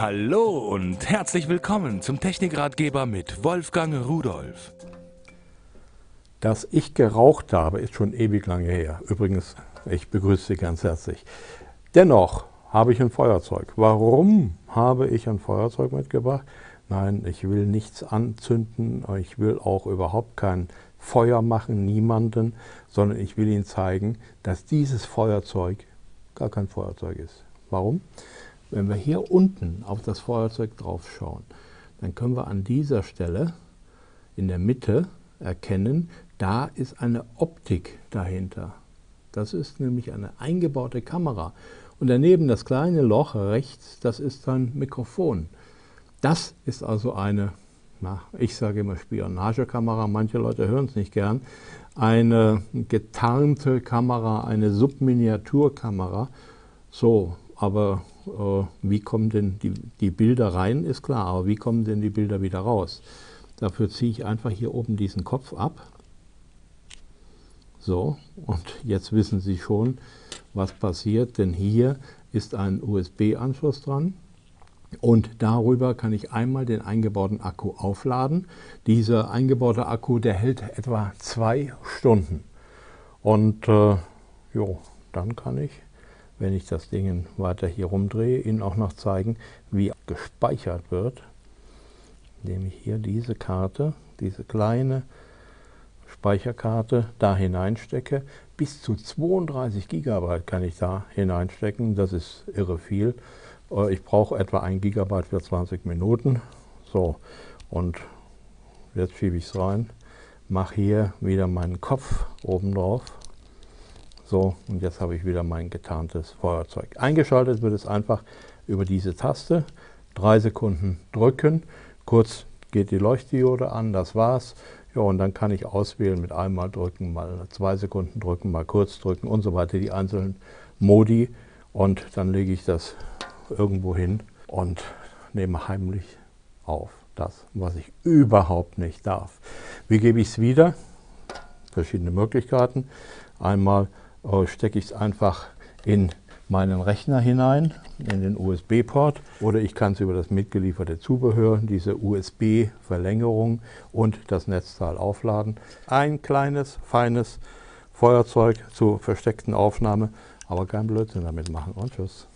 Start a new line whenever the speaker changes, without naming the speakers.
Hallo und herzlich willkommen zum Technikratgeber mit Wolfgang Rudolf.
Dass ich geraucht habe, ist schon ewig lange her. Übrigens, ich begrüße Sie ganz herzlich. Dennoch habe ich ein Feuerzeug. Warum habe ich ein Feuerzeug mitgebracht? Nein, ich will nichts anzünden, ich will auch überhaupt kein Feuer machen, niemanden, sondern ich will Ihnen zeigen, dass dieses Feuerzeug gar kein Feuerzeug ist. Warum? Wenn wir hier unten auf das Feuerzeug drauf schauen, dann können wir an dieser Stelle in der Mitte erkennen, da ist eine Optik dahinter. Das ist nämlich eine eingebaute Kamera. Und daneben das kleine Loch rechts, das ist ein Mikrofon. Das ist also eine, na, ich sage immer Spionagekamera, manche Leute hören es nicht gern, eine getarnte Kamera, eine Subminiaturkamera. So, aber wie kommen denn die, die Bilder rein, ist klar, aber wie kommen denn die Bilder wieder raus? Dafür ziehe ich einfach hier oben diesen Kopf ab. So, und jetzt wissen Sie schon, was passiert, denn hier ist ein USB-Anschluss dran. Und darüber kann ich einmal den eingebauten Akku aufladen. Dieser eingebaute Akku, der hält etwa zwei Stunden. Und äh, jo, dann kann ich wenn ich das Ding weiter hier rumdrehe, Ihnen auch noch zeigen, wie gespeichert wird. Indem ich hier diese Karte, diese kleine Speicherkarte da hineinstecke. Bis zu 32 GB kann ich da hineinstecken. Das ist irre viel. Äh, ich brauche etwa 1 GB für 20 Minuten. So, und jetzt schiebe ich es rein. Mache hier wieder meinen Kopf oben drauf so, und jetzt habe ich wieder mein getarntes Feuerzeug. Eingeschaltet wird es einfach über diese Taste. Drei Sekunden drücken, kurz geht die Leuchtdiode an, das war's. Ja, und dann kann ich auswählen mit einmal drücken, mal zwei Sekunden drücken, mal kurz drücken und so weiter, die einzelnen Modi. Und dann lege ich das irgendwo hin und nehme heimlich auf. Das, was ich überhaupt nicht darf. Wie gebe ich es wieder? Verschiedene Möglichkeiten. Einmal stecke ich es einfach in meinen Rechner hinein, in den USB-Port oder ich kann es über das mitgelieferte Zubehör, diese USB-Verlängerung und das Netzteil aufladen. Ein kleines, feines Feuerzeug zur versteckten Aufnahme, aber kein Blödsinn damit machen und tschüss.